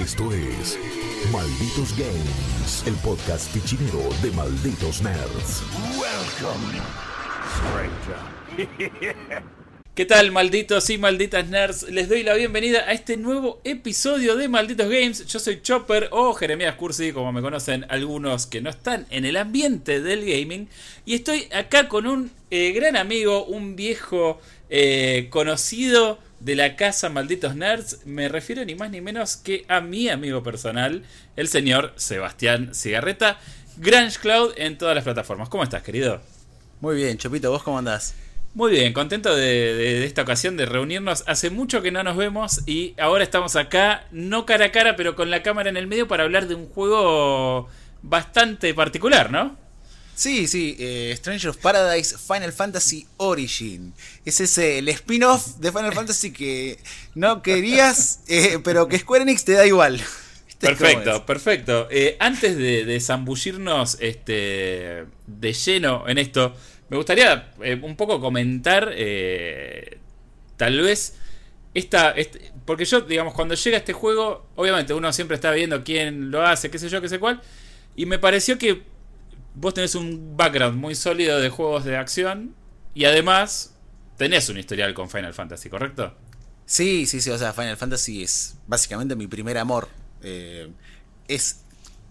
Esto es Malditos Games, el podcast pichinero de Malditos Nerds. Welcome, ¿Qué tal, malditos y malditas nerds? Les doy la bienvenida a este nuevo episodio de Malditos Games. Yo soy Chopper o Jeremías Cursi, como me conocen algunos que no están en el ambiente del gaming. Y estoy acá con un eh, gran amigo, un viejo eh, conocido de la casa Malditos Nerds. Me refiero ni más ni menos que a mi amigo personal, el señor Sebastián Cigarreta, Grange Cloud en todas las plataformas. ¿Cómo estás, querido? Muy bien, Chopito, ¿vos cómo andás? Muy bien, contento de, esta ocasión de reunirnos. Hace mucho que no nos vemos y ahora estamos acá, no cara a cara, pero con la cámara en el medio para hablar de un juego bastante particular, ¿no? Sí, sí, eh, Stranger of Paradise Final Fantasy Origin. Es ese el spin-off de Final Fantasy que no querías, eh, pero que Square Enix te da igual. Perfecto, perfecto. Eh, antes de, de zambullirnos este, de lleno en esto, me gustaría eh, un poco comentar, eh, tal vez, esta, este, porque yo, digamos, cuando llega este juego, obviamente uno siempre está viendo quién lo hace, qué sé yo, qué sé cuál, y me pareció que vos tenés un background muy sólido de juegos de acción y además tenés un historial con Final Fantasy, ¿correcto? Sí, sí, sí, o sea, Final Fantasy es básicamente mi primer amor. Eh, es,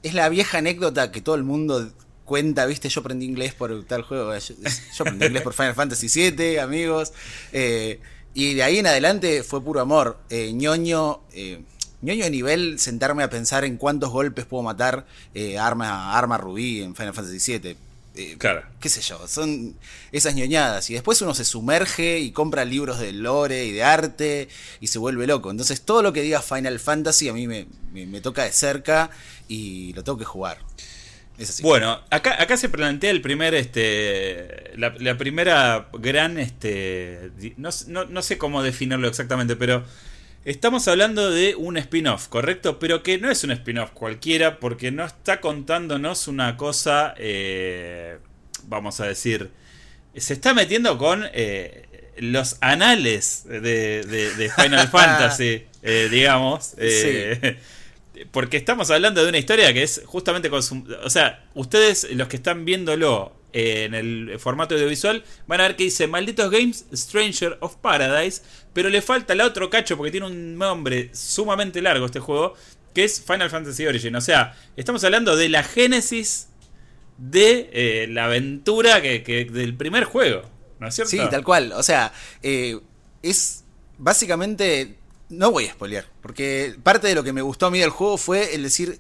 es la vieja anécdota que todo el mundo cuenta, viste, yo aprendí inglés por tal juego, yo, aprendí inglés por Final Fantasy VII, amigos, eh, y de ahí en adelante fue puro amor, eh, ñoño, ñoño de nivel, sentarme a pensar en cuántos golpes puedo matar arma, arma rubí en Final Fantasy VII. claro. Qué sé yo, son esas ñoñadas. Y después uno se sumerge y compra libros de lore y de arte y se vuelve loco. Entonces todo lo que diga Final Fantasy a mí me, me toca de cerca y lo tengo que jugar. Bueno, acá, acá se plantea el primer, este, la, primera gran, este, no, sé cómo definirlo exactamente, pero estamos hablando de un spin-off, ¿correcto? Pero que no es un spin-off cualquiera, porque no está contándonos una cosa, eh, vamos a decir, se está metiendo con eh, los anales de, Final Fantasy, eh, digamos. Sí porque estamos hablando de una historia que es justamente con O sea, ustedes, los que están viéndolo en el formato audiovisual, van a ver que dice Malditos Games Stranger of Paradise, pero le falta el otro cacho porque tiene un nombre sumamente largo este juego, que es Final Fantasy Origin. O sea, estamos hablando de la génesis de eh, la aventura que, del primer juego, ¿no es cierto? Sí, tal cual. O sea, eh, es básicamente no voy a spoilear, porque parte de lo que me gustó a mí del juego fue el decir,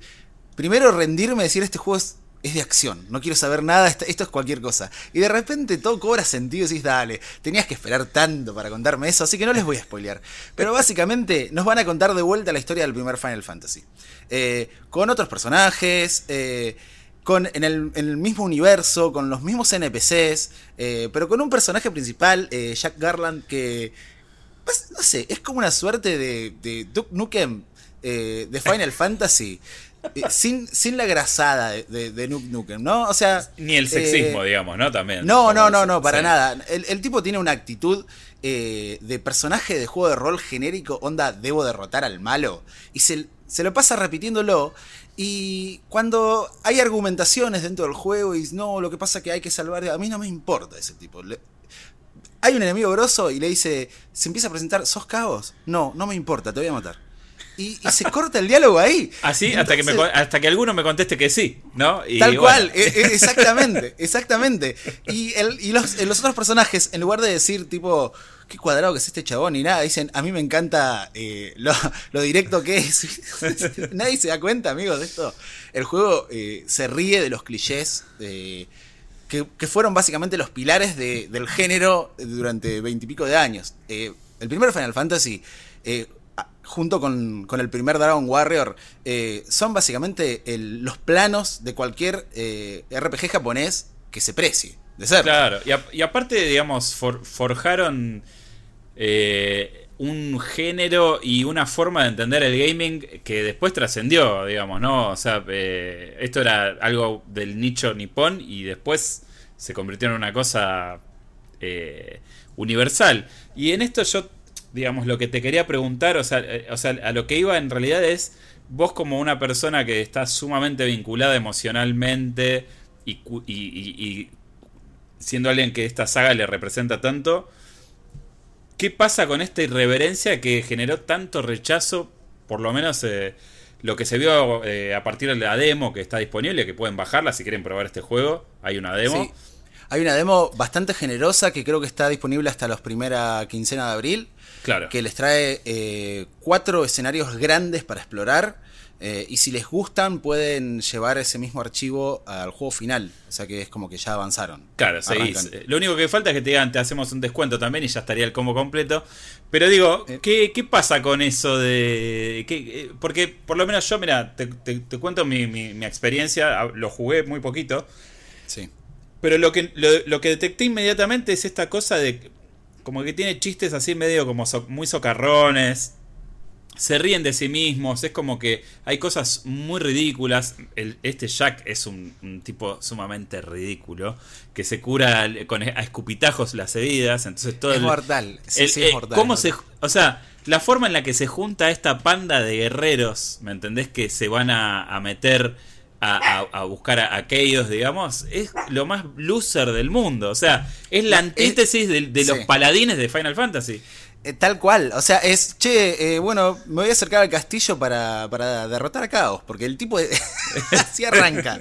primero rendirme, decir, este juego es, de acción, no quiero saber nada, esto, es cualquier cosa. Y de repente todo cobra sentido y decís, dale, tenías que esperar tanto para contarme eso, así que no les voy a spoilear. Pero básicamente nos van a contar de vuelta la historia del primer Final Fantasy. Eh, con otros personajes, eh, con, en, el, mismo universo, con los mismos NPCs, eh, pero con un personaje principal, Jack Garland, que pues, no sé, es como una suerte de, de Duke Nukem eh, de Final Fantasy. Eh, sin, sin la grasada de, de, Nukem, ¿no? O sea. Ni el sexismo, eh, digamos, ¿no? También. No, no, no, no, para nada. El, tipo tiene una actitud de personaje de juego de rol genérico, onda, debo derrotar al malo. Y se, se lo pasa repitiéndolo. Y cuando hay argumentaciones dentro del juego y no, lo que pasa es que hay que salvar, a mí no me importa ese tipo hay un enemigo grosso y le dice, se empieza a presentar, ¿sos caos? No, no me importa, te voy a matar. Y, se corta el diálogo ahí. Así, hasta, que hasta que alguno me conteste que sí, ¿no? tal cual, e, e, exactamente, exactamente. Y, los, otros personajes, en lugar de decir tipo, qué cuadrado que es este chabón y nada, dicen, a mí me encanta eh, lo, directo que es. Nadie se da cuenta, amigos, de esto. El juego eh, se ríe de los clichés. de que, fueron básicamente los pilares del género durante veintipico de años. Eh, el primer Final Fantasy, eh, junto con, el primer Dragon Warrior, eh, son básicamente los planos de cualquier RPG japonés que se precie. De ser. Claro, y, aparte, digamos, forjaron un género y una forma de entender el gaming que después trascendió, digamos, ¿no? O sea, eh, esto era algo del nicho nipón y después se convirtió en una cosa eh, universal. Y en esto yo, digamos, lo que te quería preguntar, o sea, eh, o sea, a lo que iba en realidad es vos como una persona que está sumamente vinculada emocionalmente y, y, y, siendo alguien que esta saga le representa tanto, ¿qué pasa con esta irreverencia que generó tanto rechazo, por lo menos eh, lo que se vio eh, a partir de la demo que está disponible, que pueden bajarla si quieren probar este juego, hay una demo. Hay una demo bastante generosa que creo que está disponible hasta la primera quincena de abril. Claro. Que les trae eh, cuatro escenarios grandes para explorar. Eh, y si les gustan, pueden llevar ese mismo archivo al juego final. O sea que es como que ya avanzaron. Claro, seguís. Lo único que falta es que te digan, te hacemos un descuento también y ya estaría el combo completo. Pero digo, eh. ¿qué, ¿qué, pasa con eso de.? Qué, porque por lo menos yo, mira, te, cuento mi, mi, experiencia. Lo jugué muy poquito. Sí. Pero lo que, lo, que detecté inmediatamente es esta cosa de. Como que tiene chistes así medio como muy socarrones. Se ríen de sí mismos. Es como que hay cosas muy ridículas. El, este Jack es un, tipo sumamente ridículo. Que se cura con, a escupitajos las heridas. Entonces todo es mortal. Sí, sí, es mortal. ¿Cómo se.? O sea, la forma en la que se junta esta panda de guerreros. ¿Me entendés? Que se van a, a meter a, buscar a, aquellos, digamos, es lo más loser del mundo. O sea, es la antítesis de, los paladines de Final Fantasy. Eh, tal cual, o sea, es, che, eh, bueno, me voy a acercar al castillo para, para derrotar a Caos, porque el tipo así arranca.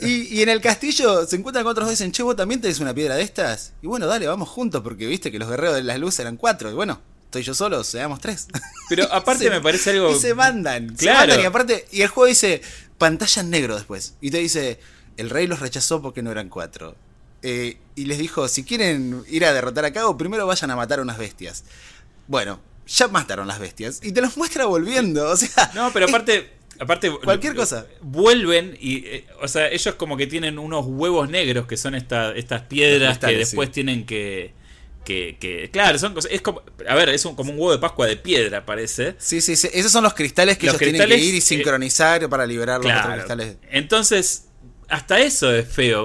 Y, en el castillo se encuentran con otros dos y dicen, che, vos también tenés una piedra de estas. Y bueno, dale, vamos juntos, porque viste que los guerreros de las luces eran cuatro. Y bueno, estoy yo solo, seamos tres. Pero aparte me parece algo. Y se mandan. Claro. y aparte, y el juego dice, pantalla en negro después. Y te dice, el rey los rechazó porque no eran cuatro. Eh, y les dijo, si quieren ir a derrotar a Cabo, primero vayan a matar a unas bestias. Bueno, ya mataron las bestias. Y te los muestra volviendo. O sea. No, pero aparte. aparte cualquier cosa. Vuelven y. Eh, o sea, ellos como que tienen unos huevos negros que son esta, estas piedras que después tienen que que, claro, son cosas, es como, a ver, es como un huevo de Pascua de piedra, parece. Sí, sí, sí, esos son los cristales que ellos tienen que ir y eh, sincronizar para liberar los otros cristales. Entonces, hasta eso es feo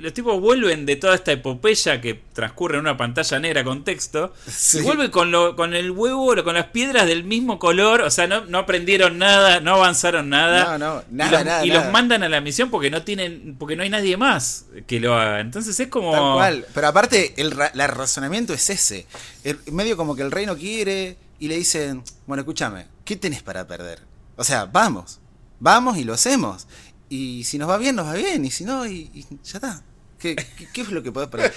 los tipos vuelven de toda esta epopeya que transcurre en una pantalla negra con texto. Y vuelven con, lo, con el huevo, con las piedras del mismo color. O sea, no, no aprendieron nada, no avanzaron nada. No, no, nada, y los, nada. Y los mandan a la misión porque no tienen, porque no hay nadie más que lo haga. Entonces es como. Tal cual. Pero aparte, el, razonamiento es ese. medio como que el rey no quiere y le dicen, bueno, escúchame, ¿qué tenés para perder? O sea, vamos. Vamos y lo hacemos. Y si nos va bien, nos va bien. Y si no, y ya está. ¿Qué, qué, es lo que podés perder?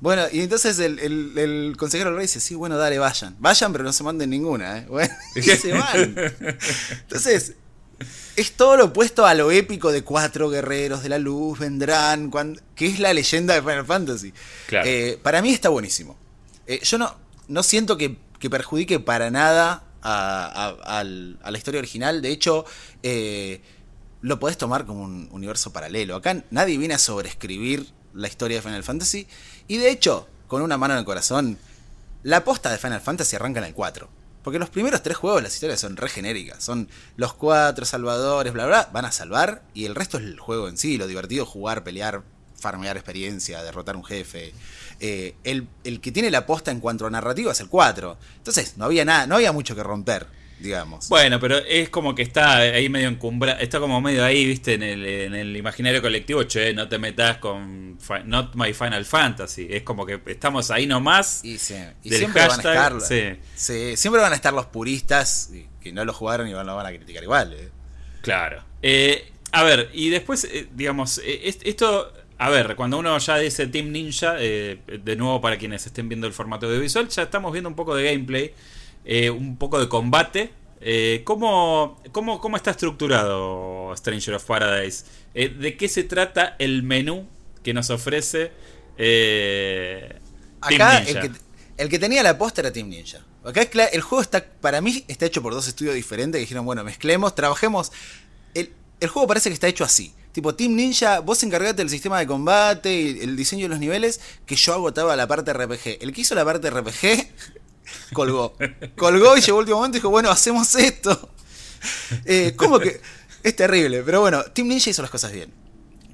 Bueno, y entonces el, el, consejero del rey dice, sí, bueno, dale, vayan. Vayan, pero no se manden ninguna, ¿eh? Bueno, y se van. Entonces, es todo lo opuesto a lo épico de cuatro guerreros de la luz vendrán, que es la leyenda de Final Fantasy. Eh, para mí está buenísimo. Eh, yo no, no siento que, perjudique para nada a, a, la historia original. De hecho, eh, lo podés tomar como un universo paralelo. Acá nadie viene a sobreescribir la historia de Final Fantasy. Y de hecho, con una mano en el corazón, la posta de Final Fantasy arranca en el 4. Porque los primeros tres juegos, las historias son re genéricas. Son los cuatro salvadores, bla, bla, van a salvar. Y el resto es el juego en sí. Lo divertido, jugar, pelear, farmear experiencia, derrotar un jefe. Eh, el, el, que tiene la posta en cuanto a narrativa es el 4. Entonces, no había nada, no había mucho que romper digamos. Bueno, pero es como que está ahí medio encumbrado, está como medio ahí, viste, en el, en el imaginario colectivo, che, no te metas con Not My Final Fantasy. Es como que estamos ahí nomás. Y, siempre van a estar. siempre van a estar los puristas que no lo jugaron y lo van a criticar igual. Eh. Claro. Eh, a ver, y después, eh, digamos, esto. A ver, cuando uno ya dice Team Ninja, de nuevo para quienes estén viendo el formato de visual, ya estamos viendo un poco de gameplay. Eh, un poco de combate. Eh, ¿cómo, cómo, está estructurado Stranger of Paradise? Eh, ¿De qué se trata el menú que nos ofrece Acá El, que, tenía la posta era Team Ninja. Acá el juego está, para mí, está hecho por dos estudios diferentes que dijeron, bueno, mezclemos, trabajemos. El, el juego parece que está hecho así. Tipo, Team Ninja, vos encargate del sistema de combate y el diseño de los niveles, que yo agotaba la parte RPG. El que hizo la parte RPG colgó. Colgó y llegó el último momento y dijo, bueno, hacemos esto. Eh, ¿Cómo que? Es terrible, pero bueno, Team Ninja hizo las cosas bien.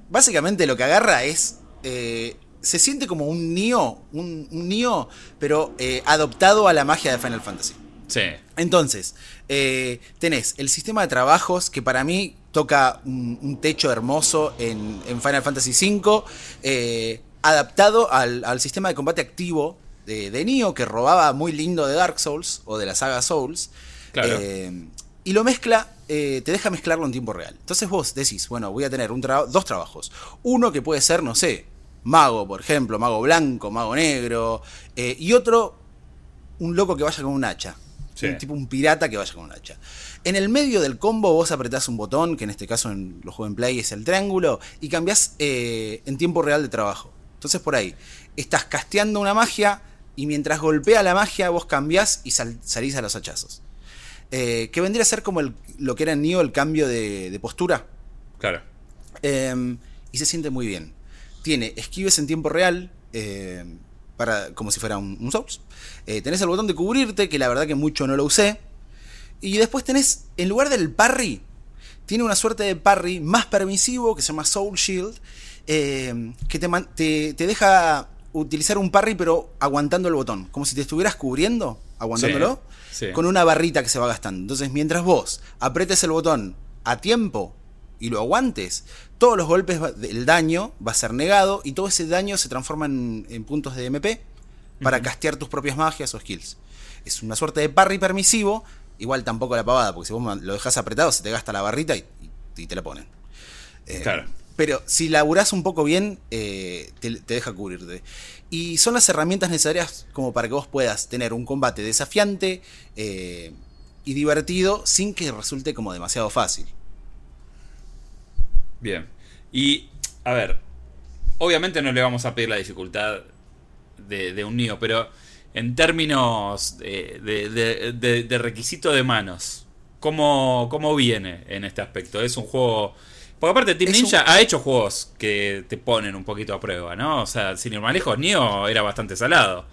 Básicamente lo que agarra es... Eh, se siente como un Nioh, un, un pero eh, adoptado a la magia de Final Fantasy. Sí. Entonces, eh, tenés el sistema de trabajos que para mí toca un, un techo hermoso en, en Final Fantasy V, eh, adaptado al, al sistema de combate activo de, de que robaba muy lindo de Dark Souls o de la saga Souls. Claro. Eh, y lo mezcla, eh, te deja mezclarlo en tiempo real. Entonces vos decís, bueno, voy a tener un tra- dos trabajos. Uno que puede ser, no sé, mago, por ejemplo, mago blanco, mago negro, eh, y otro, un loco que vaya con un hacha. Sí. Un tipo un pirata que vaya con un hacha. En el medio del combo vos apretás un botón, que en este caso en los juegos en play es el triángulo, y cambiás eh, en tiempo real de trabajo. Entonces por ahí, estás casteando una magia y mientras golpea la magia vos cambiás y sal- salís a los hachazos. Eh, que vendría a ser como el- lo que era en Nioh el cambio de, de postura. Claro. Eh, y se siente muy bien. Tiene esquives en tiempo real, eh, para, como si fuera un, un Souls. Eh, tenés el botón de cubrirte, que la verdad que mucho no lo usé. Y después tenés, en lugar del parry, tiene una suerte de parry más permisivo que se llama Soul Shield, eh, que te, te- te deja utilizar un parry pero aguantando el botón, como si te estuvieras cubriendo, aguantándolo, Sí, sí. con una barrita que se va gastando. Entonces, mientras vos apretes el botón a tiempo y lo aguantes, todos los golpes, el daño va a ser negado y todo ese daño se transforma en, en puntos de MP para Ujú. castear tus propias magias o skills. Es una suerte de parry permisivo, igual tampoco la pavada, porque si vos lo dejas apretado se te gasta la barrita y te la ponen. Eh, Claro. Pero si laburás un poco bien, eh, te, deja cubrirte. Y son las herramientas necesarias como para que vos puedas tener un combate desafiante eh, y divertido sin que resulte como demasiado fácil. Bien. Y, a ver, obviamente no le vamos a pedir la dificultad de, un Nio, pero en términos de- de requisito de manos, ¿cómo, ¿cómo viene en este aspecto? Es un juego... Porque aparte Team Es un- Ninja ha hecho juegos que te ponen un poquito a prueba, ¿no? O sea, sin ir más lejos, Nio era bastante salado.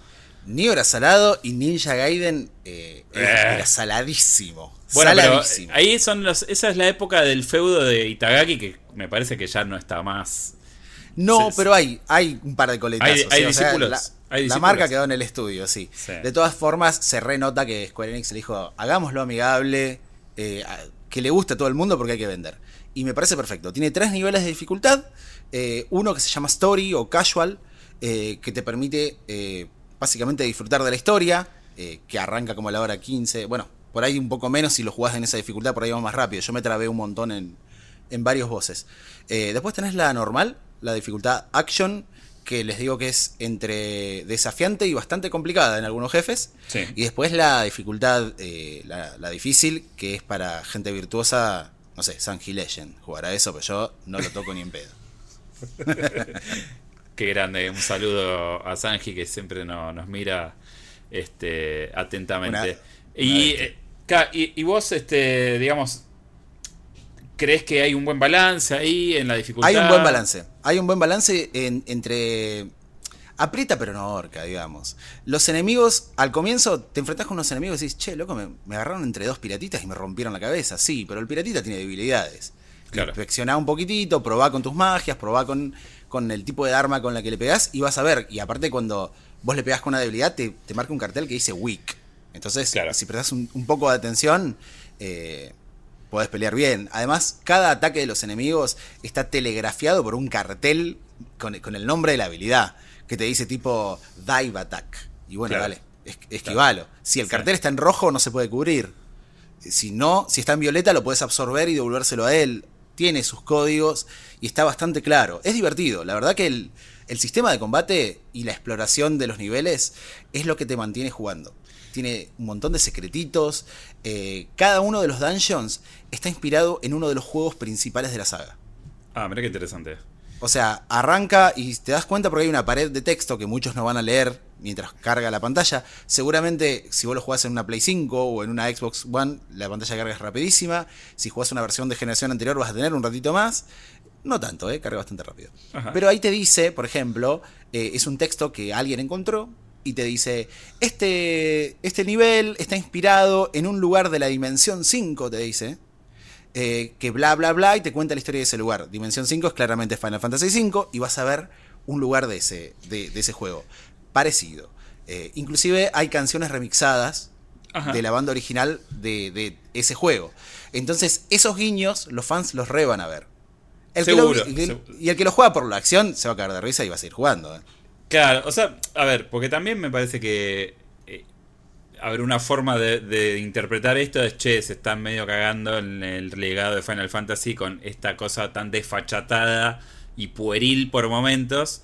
Nioh era salado y Ninja Gaiden eh, era, Eh. era saladísimo. Bueno, pero saladísimo. ahí son los, esa es la época del feudo de Itagaki que me parece que ya no está más. No, Sí, pero hay, hay un par de coletazos. Hay- hay ¿sí? O sea, discípulos, la, hay la discípulos. marca quedó en el estudio, sí. Sí. De todas formas, se renota que Square Enix le dijo, hagámoslo amigable, eh, que le guste a todo el mundo porque hay que vender. Y me parece perfecto. Tiene tres niveles de dificultad. eh, uno que se llama Story o Casual, eh, que te permite eh, básicamente disfrutar de la historia, que arranca como a la hora 15. Bueno, por ahí un poco menos si lo jugás en esa dificultad, por ahí va más rápido. Yo me trabé un montón en, en varios voces. Después tenés la normal, la dificultad Action, que les digo que es entre desafiante y bastante complicada en algunos jefes. Sí. Y después la dificultad, eh, la, la difícil, que es para gente virtuosa, no sé, Sanji Legend. Jugará eso, pero yo no lo toco ni en pedo. Qué grande, un saludo a Sanji que siempre no- nos mira este, atentamente. Una- y, una- eh, y, y vos, este, digamos, ¿crees que hay un buen balance ahí en la dificultad? Hay un buen balance. Hay un buen balance en- entre. Aprieta pero no ahorca, digamos. Los enemigos, al comienzo te enfrentás con unos enemigos y dices, che, loco, me, me agarraron entre dos piratitas y me rompieron la cabeza. Sí, pero el piratita tiene debilidades. Claro. Inspeccioná un poquitito, probá con tus magias, probá con, con el tipo de arma con la que le pegás y vas a ver. Y aparte, cuando vos le pegás con una debilidad, te, te marca un cartel que dice weak. Entonces, Claro. si prestás un, un poco de atención, eh, podés pelear bien. Además, cada ataque de los enemigos está telegrafiado por un cartel con, con el nombre de la habilidad, que te dice tipo Dive Attack. Y bueno, Claro. es- esquivalo. Si el Sí. cartel está en rojo, no se puede cubrir. Si no, si está en violeta, lo puedes absorber y devolvérselo a él. Tiene sus códigos y está bastante claro. Es divertido. La verdad que el, el sistema de combate y la exploración de los niveles es lo que te mantiene jugando. Tiene un montón de secretitos. eh, cada uno de los dungeons está inspirado en uno de los juegos principales de la saga. Ah, mira qué interesante. O sea, arranca y te das cuenta porque hay una pared de texto que muchos no van a leer mientras carga la pantalla. Seguramente si vos lo jugás en una Play 5 o en una Xbox One, la pantalla de carga es rapidísima. Si jugás una versión de generación anterior vas a tener un ratito más. No tanto, ¿eh? carga bastante rápido. Ajá. Pero ahí te dice, por ejemplo, eh, es un texto que alguien encontró y te dice, este, este nivel está inspirado en un lugar de la dimensión 5, te dice eh, que bla bla bla y te cuenta la historia de ese lugar. Dimensión 5 es claramente Final Fantasy 5 y vas a ver un lugar de ese, de, de ese juego. Parecido. Eh, inclusive hay canciones remixadas Ajá. de la banda original de, de ese juego. Entonces, esos guiños, los fans los re van a ver. El que lo- Seguro, y, el, seguro. y el que lo juega por la acción se va a caer de risa y va a seguir jugando. ¿eh? Claro, o sea, a ver, porque también me parece que. eh, a ver, una forma de, de interpretar esto es, che, se están medio cagando en el legado de Final Fantasy con esta cosa tan desfachatada y pueril por momentos,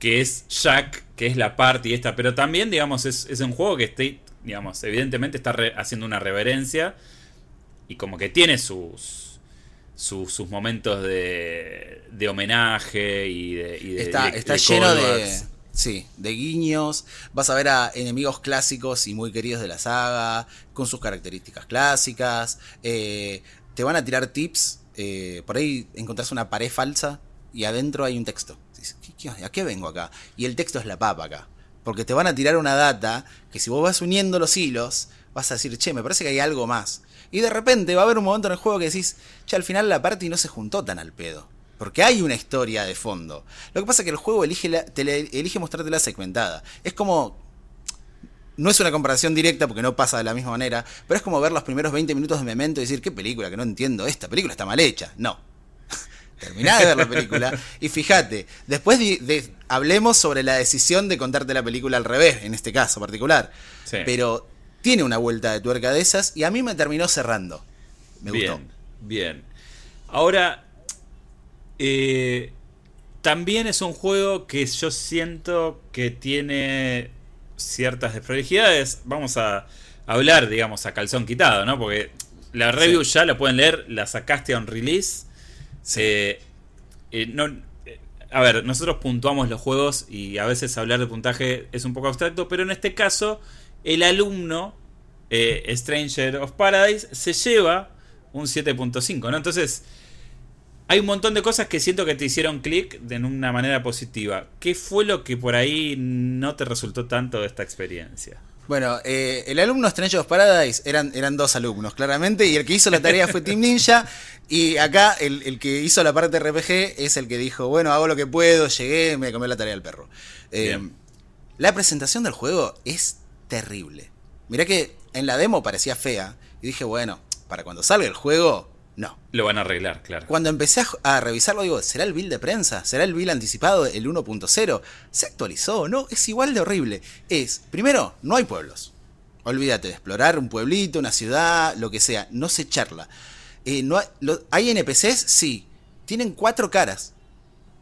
que es Jack, que es la party esta, pero también, digamos, es, es un juego que esté, digamos, evidentemente está re- haciendo una reverencia y como que tiene sus... sus, sus momentos de, de homenaje y de, y de- Está, de- está lleno de. Sí, de guiños. Vas a ver a enemigos clásicos y muy queridos de la saga, con sus características clásicas. Eh, te van a tirar tips. eh, por ahí encontrás una pared falsa y adentro hay un texto. Dices, ¿qué- qué- ¿A qué vengo acá? Y el texto es la papa acá. Porque te van a tirar una data que si vos vas uniendo los hilos, vas a decir, che, me parece que hay algo más. Y de repente va a haber un momento en el juego que decís, che, al final la party no se juntó tan al pedo. Porque hay una historia de fondo. Lo que pasa es que el juego elige, la- te elige mostrártela segmentada. Es como. No es una comparación directa porque no pasa de la misma manera, pero es como ver los primeros 20 minutos de Memento y decir, qué película, que no entiendo, esta película está mal hecha. No. Terminá de ver la película y fíjate, después de, de- hablemos sobre la decisión de contarte la película al revés, en este caso particular. Sí. Pero tiene una vuelta de tuerca de esas y a mí me terminó cerrando. Me bien, gustó. bien. Ahora, eh, también es un juego que yo siento que tiene ciertas desprolijidades. Vamos a hablar, digamos, a calzón quitado, ¿no? Porque la review ya la pueden leer, la sacaste a un release. Eh, eh, no, eh, a ver, nosotros puntuamos los juegos y a veces hablar de puntaje es un poco abstracto, pero en este caso, el alumno Stranger of Paradise se lleva un 7.5, ¿no? Entonces, hay un montón de cosas que siento que te hicieron clic de una manera positiva. ¿Qué fue lo que por ahí no te resultó tanto de esta experiencia? Bueno, eh, el alumno Stranger of Paradise eran, eran dos alumnos, claramente, y el que hizo la tarea fue Team Ninja, y acá el, el que hizo la parte RPG es el que dijo, bueno, hago lo que puedo, llegué, me comí la tarea del perro. Eh, la presentación del juego es terrible. Mirá que en la demo parecía fea, y dije, bueno, para cuando salga el juego, no. Lo van a arreglar, claro. Cuando empecé a, a revisarlo, digo, ¿será el build de prensa? ¿Será el build anticipado, el 1.0? ¿Se actualizó? No, es igual de horrible. Es, primero, no hay pueblos. Olvídate de explorar un pueblito, una ciudad, lo que sea. No se charla. Eh, no hay, lo- ¿hay NPCs? Sí. Tienen cuatro caras.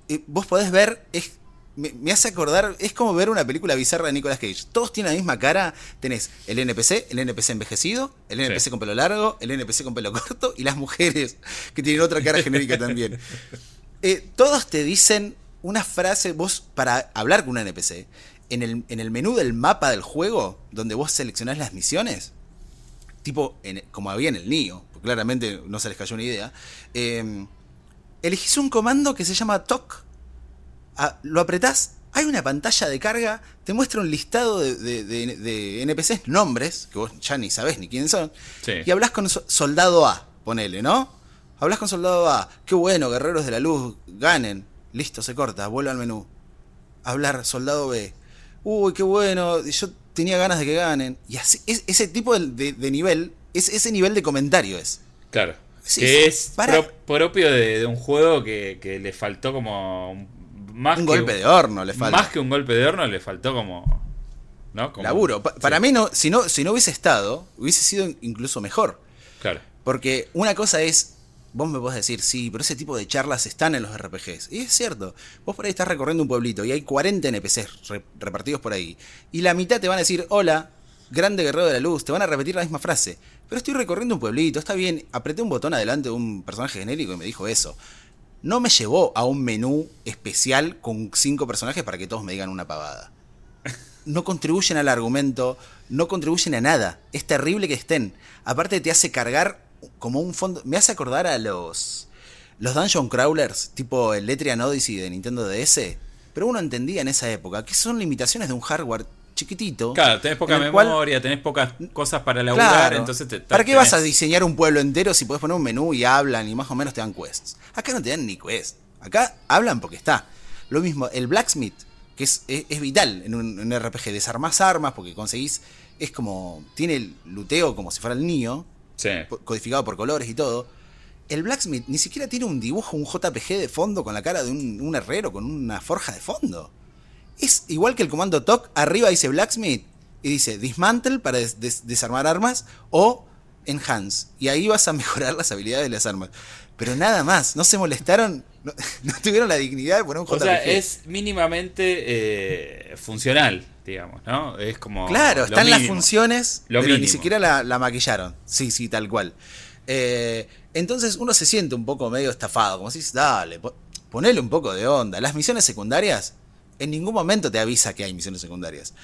Eh, vos podés ver, es, me, me hace acordar, es como ver una película bizarra de Nicolas Cage. Todos tienen la misma cara. Tenés el NPC, el NPC envejecido, el NPC Sí. con pelo largo, el NPC con pelo corto y las mujeres que tienen otra cara genérica también. Eh, todos te dicen una frase, vos para hablar con un NPC, en el, en el menú del mapa del juego, donde vos seleccionás las misiones, tipo en- como había en el NIO, claramente no se les cayó una idea, eh, elegís un comando que se llama TOC, a- lo apretás, hay una pantalla de carga, te muestra un listado de, de- de- de NPCs, nombres, que vos ya ni sabés ni quiénes son, Sí. y hablas con so- Soldado A, ponele, ¿no? Hablas con Soldado A, qué bueno, Guerreros de la Luz, ganen, listo, se corta, vuelve al menú. Hablar Soldado B, uy, qué bueno, yo tenía ganas de que ganen. Y así, es- ese tipo de, de- de nivel, es, ese nivel de comentario es. Claro. Sí, que es para- pro- propio de, de un juego que, que le faltó como un- más Un que golpe de horno le. Más que un golpe de horno le faltó como ¿no? Como- Laburo. Pa- para Sí, mí, no, si, no, si no hubiese estado, hubiese sido incluso mejor. Claro. Porque una cosa es, vos me podés decir, sí, pero ese tipo de charlas están en los RPGs. Y es cierto, vos por ahí estás recorriendo un pueblito y hay 40 NPCs re- repartidos por ahí. Y la mitad te van a decir, hola, grande guerrero de la luz, te van a repetir la misma frase. Pero estoy recorriendo un pueblito, está bien, apreté un botón adelante de un personaje genérico y me dijo eso. No me llevó a un menú especial con cinco personajes para que todos me digan una pavada no contribuyen al argumento, no contribuyen a nada. Es terrible que estén. Aparte te hace cargar como un fondo. Me hace acordar a los. Los Dungeon Crawlers, tipo el Letrian Odyssey de Nintendo DS. Pero uno entendía en esa época que son limitaciones de un hardware chiquitito. Claro, tenés poca cual- memoria, tenés pocas cosas para laburar, Claro. entonces te, ¿Para qué vas a diseñar un pueblo entero si podés poner un menú y hablan y más o menos te dan quests? Acá no te dan ni quests. Acá hablan porque está. Lo mismo, el blacksmith, que es, es, es vital en un, en RPG. Desarmás armas porque conseguís. Es como. Tiene el luteo como si fuera el niño, Sí. codificado por colores y todo. El Blacksmith ni siquiera tiene un dibujo, un JPG de fondo con la cara de un, un herrero con una forja de fondo. Es igual que el comando TOC, arriba dice Blacksmith y dice Dismantle para des- des- desarmar armas o Enhance. Y ahí vas a mejorar las habilidades de las armas. Pero nada más, no se molestaron, no, no tuvieron la dignidad de poner un O JPG. sea, es mínimamente eh, funcional, digamos, ¿no? Es como. Claro, están las funciones, Lo pero ni siquiera la, la maquillaron. Sí, sí, tal cual. Eh, entonces uno se siente un poco medio estafado, como si dices, dale, po- ponele un poco de onda. Las misiones secundarias, en ningún momento te avisa que hay misiones secundarias.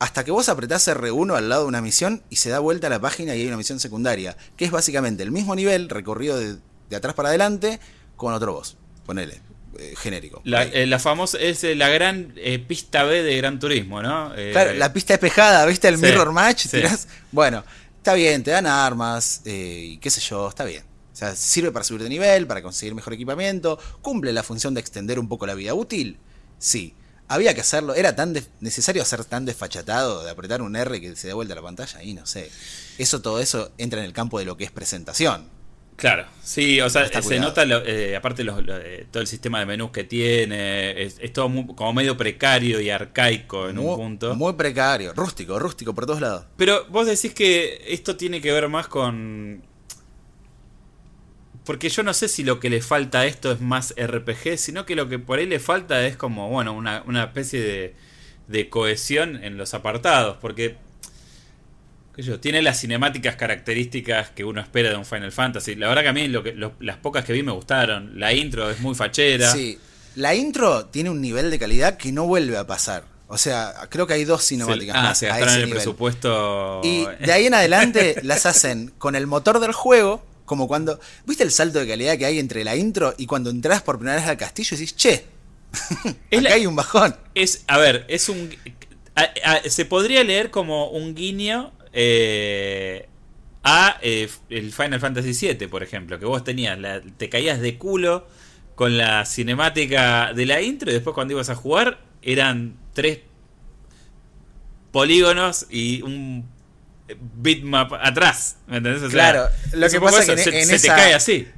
Hasta que vos apretás R1 al lado de una misión y se da vuelta la página y hay una misión secundaria, que es básicamente el mismo nivel, recorrido de, de atrás para adelante, con otro boss. Ponele, eh, genérico. La, eh, la famosa es eh, la gran eh, pista B de Gran Turismo, ¿no? Claro, la pista despejada, ¿viste? El Sí, mirror match. sí. tirás- Bueno, está bien, te dan armas y qué sé yo, está bien. O sea, sirve para subir de nivel, para conseguir mejor equipamiento, cumple la función de extender un poco la vida útil. Sí, había que hacerlo. ¿Era tan de- necesario ser tan desfachatado de apretar un R que se dé vuelta la pantalla? Y no sé. Eso, todo eso entra en el campo de lo que es presentación. Claro, sí, o sea, Está se cuidado. nota, lo- eh, aparte, los- lo- eh, todo el sistema de menús que tiene, es, es todo muy- como medio precario y arcaico en muy, un punto. muy precario, rústico, rústico por todos lados. Pero vos decís que esto tiene que ver más con... Porque yo no sé si lo que le falta a esto es más RPG, sino que lo que por ahí le falta es como, bueno, una, una especie de, de cohesión en los apartados. Porque, qué sé yo, tiene las cinemáticas características que uno espera de un Final Fantasy. La verdad que a mí lo que, lo- las pocas que vi me gustaron. La intro es muy fachera. Sí, la intro tiene un nivel de calidad que no vuelve a pasar. O sea, creo que hay dos cinemáticas ah, más se a gastaron ese el nivel. presupuesto. Y de ahí en adelante las hacen con el motor del juego, como cuando. ¿Viste el salto de calidad que hay entre la intro y cuando entras por primera vez al castillo y decís, che, Es acá la- hay un bajón? Es, a ver, es un. a- a- se podría leer como un guiño eh, a eh, el Final Fantasy VII, por ejemplo, que vos tenías, la- te caías de culo con la cinemática de la intro y después cuando ibas a jugar eran tres polígonos y un bitmap atrás. ¿Me entendés? O sea, Claro, lo es que pasa eso, que en- se, en se esa- te cae así.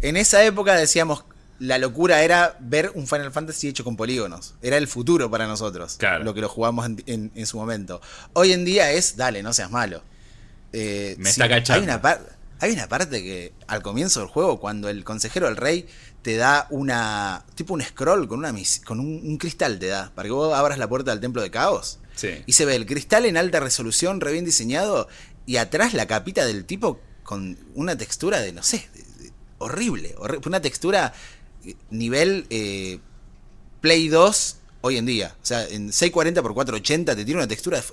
En esa época decíamos. La locura era ver un Final Fantasy hecho con polígonos. Era el futuro para nosotros. Claro. Lo que lo jugamos en, en- en su momento. Hoy en día es, dale, no seas malo. Eh, Me está cachando. Hay una, par- hay una parte que al comienzo del juego, cuando el consejero del rey te da una. tipo un scroll con una con un, un cristal te da. Para que vos abras la puerta del templo de caos. Y se ve el cristal en alta resolución, re bien diseñado. Y atrás la capita del tipo con una textura de, no sé, horrible. horri- una textura eh, nivel eh, Play 2 hoy en día. O sea, en 640 x 480 te tiene una textura de...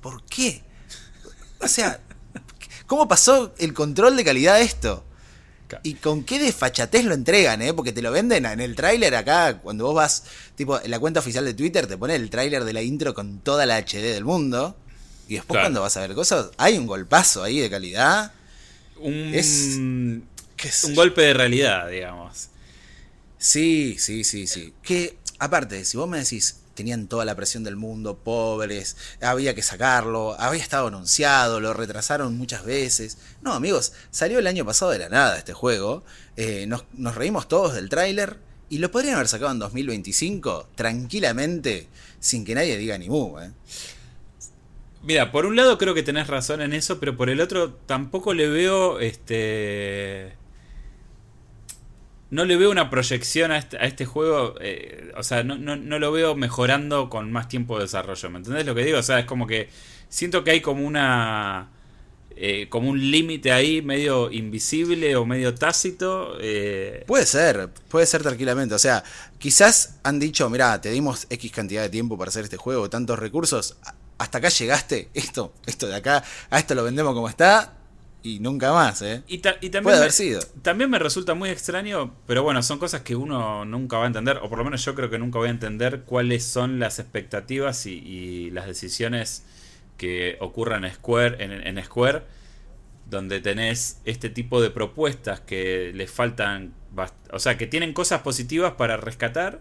¿Por qué? O sea, ¿cómo pasó el control de calidad de esto? Y con qué desfachatez lo entregan, ¿eh? Porque te lo venden en el tráiler acá, cuando vos vas, tipo, en la cuenta oficial de Twitter te pone el tráiler de la intro con toda la HD del mundo. Y después Claro. cuando vas a ver cosas, hay un golpazo ahí de calidad. Un, Es- qué sé un golpe de realidad, digamos. Sí, sí, sí, sí. Que, aparte, si vos me decís, tenían toda la presión del mundo, pobres, había que sacarlo, había estado anunciado, lo retrasaron muchas veces. No, amigos, salió el año pasado de la nada este juego. eh, nos, reímos todos del tráiler y lo podrían haber sacado en 2025 tranquilamente, sin que nadie diga ni mu, ¿eh? Mira, por un lado creo que tenés razón en eso, pero por el otro tampoco le veo este. No le veo una proyección a este, este juego. eh, o sea, no, no, no lo veo mejorando con más tiempo de desarrollo. ¿Me entendés lo que digo? O sea, es como que siento que hay como una. eh, como un límite ahí medio invisible o medio tácito. eh, Puede ser, puede ser tranquilamente. O sea, quizás han dicho, mirá, te dimos X cantidad de tiempo para hacer este juego, tantos recursos, hasta acá llegaste, esto, esto de acá, a esto lo vendemos como está y nunca más, ¿eh? Y, ta- y también Puede me- haber sido. También me resulta muy extraño, pero bueno, son cosas que uno nunca va a entender, o por lo menos yo creo que nunca voy a entender cuáles son las expectativas y, y las decisiones que ocurran en Square, en, en Square, donde tenés este tipo de propuestas que les faltan, o sea, que tienen cosas positivas para rescatar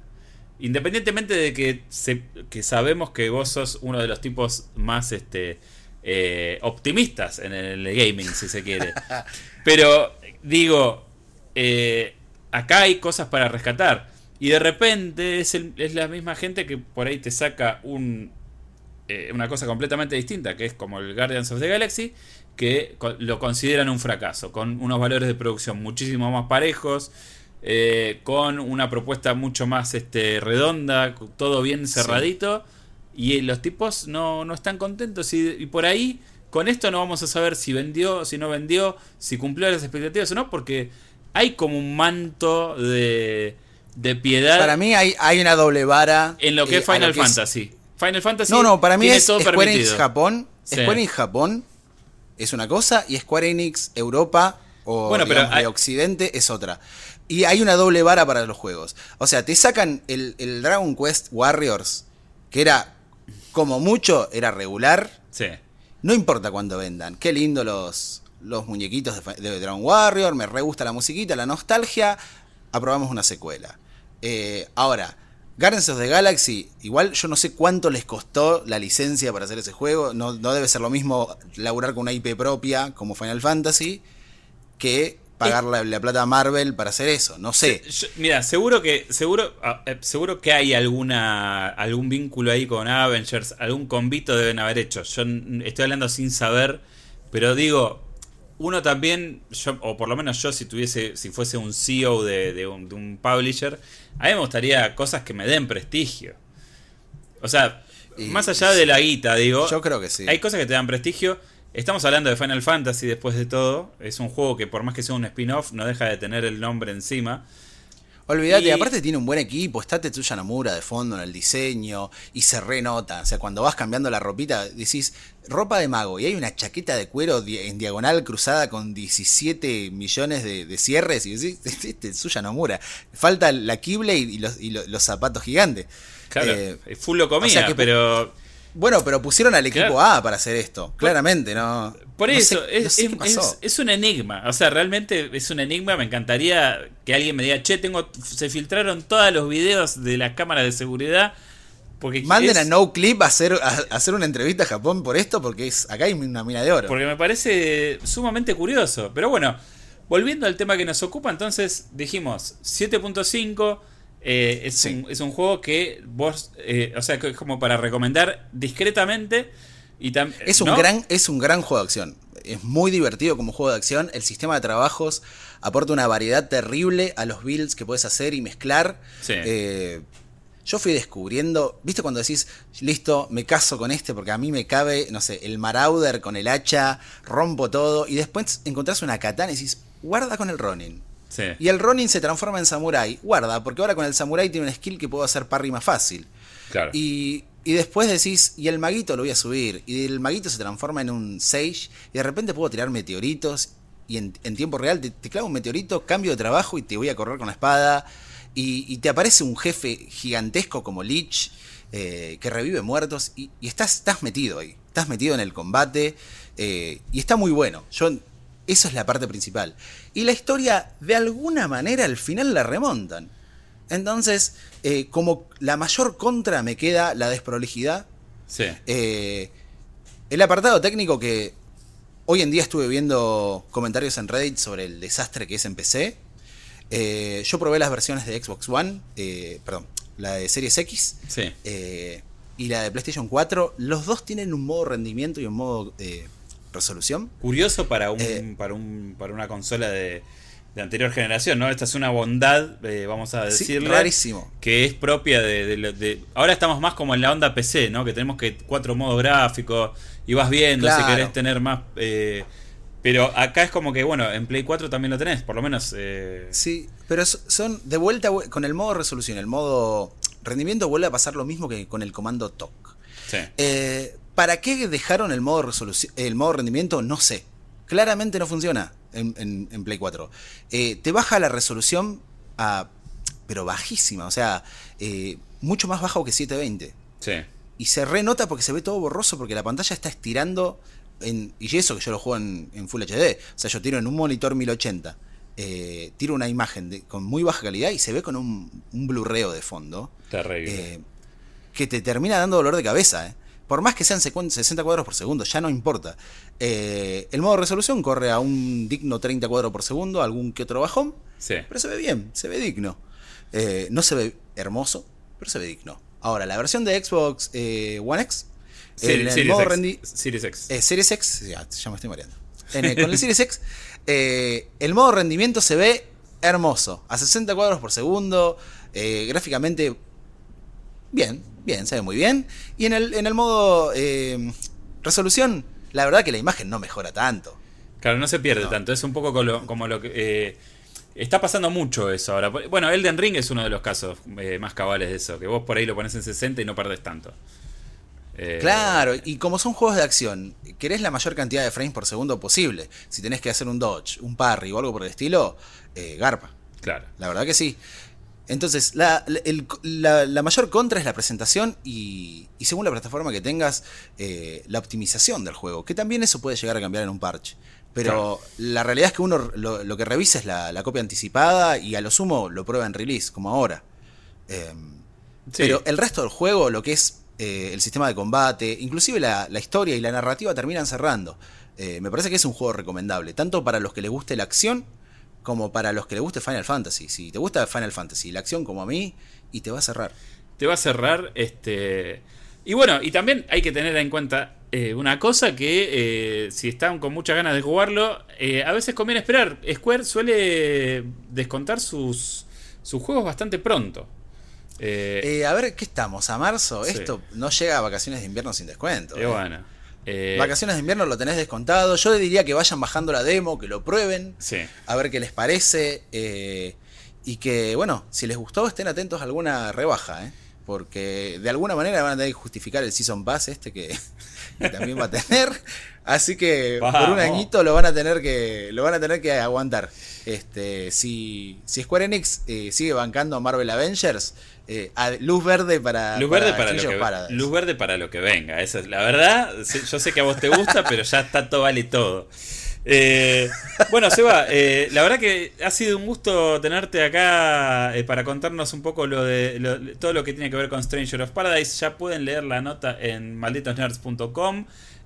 independientemente de que, se- que sabemos que vos sos uno de los tipos más este, eh, optimistas en el gaming, si se quiere. Pero digo, eh, acá hay cosas para rescatar. Y de repente es, el- es la misma gente que por ahí te saca un, eh, una cosa completamente distinta, que es como el Guardians of the Galaxy, que lo consideran un fracaso, con unos valores de producción muchísimo más parejos, eh, con una propuesta mucho más este, redonda, todo bien cerradito, y eh, los tipos no, no están contentos, y, y por ahí, con esto no vamos a saber si vendió, si no vendió, si cumplió las expectativas o no, porque hay como un manto de, de piedad Para mí hay, hay una doble vara. en lo que eh, es Final es- Fantasy. Final Fantasy No, no, para mí es todo Square Enix. Japón. Sí. Square Enix Japón es una cosa y Square Enix Europa o Bueno, pero digamos, de Occidente es otra. Y hay una doble vara para los juegos. O sea, te sacan el, el Dragon Quest Warriors, que era como mucho, era regular. Sí. No importa cuánto vendan. Qué lindo los, los muñequitos de Dragon Warrior. Me re gusta la musiquita, la nostalgia. Aprobamos una secuela. Eh, ahora, Guardians of the Galaxy, igual yo no sé cuánto les costó la licencia para hacer ese juego. No, no debe ser lo mismo laburar con una IP propia como Final Fantasy que pagar la, la plata a Marvel para hacer eso. No sé. Yo- mira, seguro que seguro ah, eh, seguro que hay alguna algún vínculo ahí con Avengers, algún convito deben haber hecho. Yo estoy hablando sin saber, pero digo, uno también, yo, o por lo menos yo si tuviese, si fuese un CEO de, de un, de un publisher, a mí me gustaría cosas que me den prestigio. O sea, Y- más allá de la guita, digo, Yo creo que sí. hay cosas que te dan prestigio. Estamos hablando de Final Fantasy después de todo. Es un juego que por más que sea un spin-off no deja de tener el nombre encima. Olvídate, Y- aparte tiene un buen equipo, está Tetsuya Nomura de fondo en el diseño y se renota. O sea, cuando vas cambiando la ropita, decís ropa de mago y hay una chaqueta de cuero en diagonal cruzada con 17 millones de, de cierres y decís, este es Tetsuya Nomura. Falta la Keyblade y los, y lo- los zapatos gigantes. Claro, Eh, full lo comía, o sea que- pero bueno, pero pusieron al equipo Claro. A para hacer esto, claramente, ¿no? por no eso sé- es, no sé es- qué pasó. es- es un enigma. O sea, realmente es un enigma. Me encantaría que alguien me diga, che, tengo, se filtraron todos los videos de las cámaras de seguridad. Porque Manden a No Clip a hacer, a, a hacer una entrevista a Japón por esto, porque es acá hay una mina de oro. Porque me parece sumamente curioso. Pero bueno, volviendo al tema que nos ocupa, entonces dijimos 7.5 eh, es, Sí. un, es un juego que vos, eh, o sea, que es como para recomendar discretamente. Y tam- Es un, ¿no? gran, es un gran juego de acción. Es muy divertido como juego de acción. El sistema de trabajos aporta una variedad terrible a los builds que puedes hacer y mezclar. Sí. Eh, yo fui descubriendo, ¿viste cuando decís, listo, me caso con este porque a mí me cabe, no sé, el Marauder con el hacha, rompo todo, y después encontrás una katana y decís, guarda con el Ronin. Sí. Y el Ronin se transforma en Samurai, guarda, porque ahora con el Samurai tiene un skill que puedo hacer parry más fácil. Claro. Y, y después decís, y el maguito lo voy a subir. Y el maguito se transforma en un Sage. Y de repente puedo tirar meteoritos. Y en, en tiempo real te, te clavo un meteorito, cambio de trabajo y te voy a correr con la espada. Y, y te aparece un jefe gigantesco como Lich. eh, que revive muertos. Y, y estás, estás metido ahí. Estás metido en el combate. eh, y está muy bueno. Yo, eso es la parte principal. Y la historia, de alguna manera, al final la remontan. Entonces, eh, como la mayor contra me queda la desprolijidad. Sí. eh, el apartado técnico que hoy en día estuve viendo comentarios en Reddit sobre el desastre que es en PC. Eh, yo probé las versiones de Xbox One, perdón, la de Series X Sí. y la de PlayStation 4. Los dos tienen un modo rendimiento y un modo resolución. Curioso para un, Eh, para un para una consola de, de anterior generación, ¿no? Esta es una bondad, eh, vamos a Sí, decirle, rarísimo. que es propia de, de de- Ahora estamos más como en la onda PC, ¿no? Que tenemos que cuatro modos gráficos y vas viendo si querés tener más... eh, pero acá es como que, bueno, en Play 4 también lo tenés, por lo menos... eh, Sí, pero so- son de vuelta vu- con el modo resolución, el modo rendimiento vuelve a pasar lo mismo que con el comando TOC. sí. ¿Para qué dejaron el modo el modo rendimiento? No sé. Claramente no funciona en, en- en Play 4. Eh, te baja la resolución a, pero bajísima, o sea, eh, mucho más bajo que 720. Sí. Y se renota porque se ve todo borroso porque la pantalla está estirando. En, y eso que yo lo juego en, en Full HD. O sea, yo tiro en un monitor 1080. eh, tira una imagen de- con muy baja calidad y se ve con un, un blurreo de fondo. Terrible. eh, que te termina dando dolor de cabeza. eh. Por más que sean secuen- 60 cuadros por segundo, ya no importa. Eh, el modo resolución corre a un digno 30 cuadros por segundo, algún que otro bajón, sí. pero se ve bien, se ve digno. Eh, no se ve hermoso, pero se ve digno. Ahora, la versión de Xbox eh, One X, en el Series modo X. rendi- Series X. Series X, ya, ya me estoy mareando. En el- con el Series X, el modo rendimiento se ve hermoso, a 60 cuadros por segundo, gráficamente bien, bien, se ve muy bien. Y en el, en el modo eh, resolución, la verdad que la imagen no mejora tanto. Claro, no se pierde No. tanto. Es un poco como lo, como lo que. eh, está pasando mucho eso ahora. Bueno, Elden Ring es uno de los casos eh, más cabales de eso. Que vos por ahí lo pones en 60 y no perdés tanto. Eh, Claro, y como son juegos de acción, querés la mayor cantidad de frames por segundo posible. Si tenés que hacer un dodge, un parry o algo por el estilo, eh, garpa. Claro. La verdad que sí. Entonces, la, la- el- la- la mayor contra es la presentación y, y según la plataforma que tengas, eh, la optimización del juego. Que también eso puede llegar a cambiar en un parche. Pero la realidad es que uno lo, lo que revisa es la, copia anticipada y a lo sumo lo prueba en release, como ahora. Em, Sí. Pero el resto del juego, lo que es eh, el sistema de combate, inclusive la, la historia y la narrativa terminan cerrando. Eh, me parece que es un juego recomendable, tanto para los que les guste la acción como para los que les guste Final Fantasy. Si te gusta Final Fantasy, la acción como a mí, y te va a cerrar. te va a cerrar. Este. Y bueno, y también hay que tener en cuenta eh, una cosa que eh, si están con muchas ganas de jugarlo, eh, a veces conviene esperar. Square suele descontar sus, sus juegos bastante pronto. A ver, ¿qué estamos? ¿A marzo? Sí. Esto no llega a vacaciones de invierno sin descuento. bueno. Eh, Vacaciones de invierno lo tenés descontado. Yo diría que vayan bajando la demo, que lo prueben, Sí. a ver qué les parece. eh, y que, bueno, si les gustó, estén atentos a alguna rebaja, ¿eh? Porque de alguna manera van a tener que justificar el Season Pass este que, que también va a tener. Así que por un añito lo van a tener que, lo van a tener que aguantar. Este, si, si Square Enix eh, sigue bancando a Marvel Avengers, eh, luz verde para, Luz verde para, lo que, Paradise. luz verde para lo que venga. Esa es la verdad. Yo sé que a vos te gusta, pero ya está todo vale todo. Eh, bueno, Seba, eh, la verdad que ha sido un gusto tenerte acá para contarnos un poco lo de lo- todo lo que tiene que ver con Stranger of Paradise. Ya pueden leer la nota en malditosnerds.com.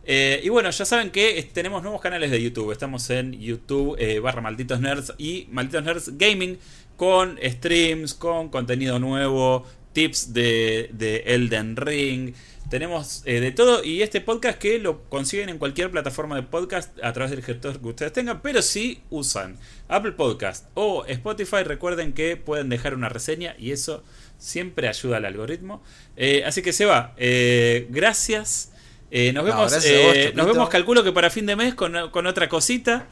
Eh, y bueno, ya saben que tenemos nuevos canales de YouTube. Estamos en YouTube eh, barra Malditos Nerds y Malditos Nerds Gaming con streams, con contenido nuevo, tips de, de Elden Ring. Tenemos eh, de todo y este podcast que lo consiguen en cualquier plataforma de podcast a través del gestor que ustedes tengan, pero si usan Apple Podcast o Spotify, recuerden que pueden dejar una reseña y eso siempre ayuda al algoritmo. Eh, así que Seba, eh, gracias. Eh, nos No, vemos, gracias vos, eh, nos vemos, calculo que para fin de mes con, con otra cosita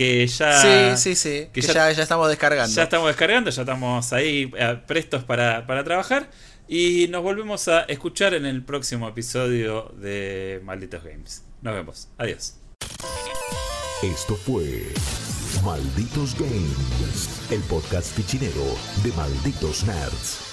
que ya... Sí, sí, sí. que Que, ya- ya, ya estamos descargando. ya estamos descargando, ya estamos ahí eh, prestos para, para trabajar. Y nos volvemos a escuchar en el próximo episodio de Malditos Games. Nos vemos. Adiós. Esto fue Malditos Games, el podcast fichinero de Malditos Nerds.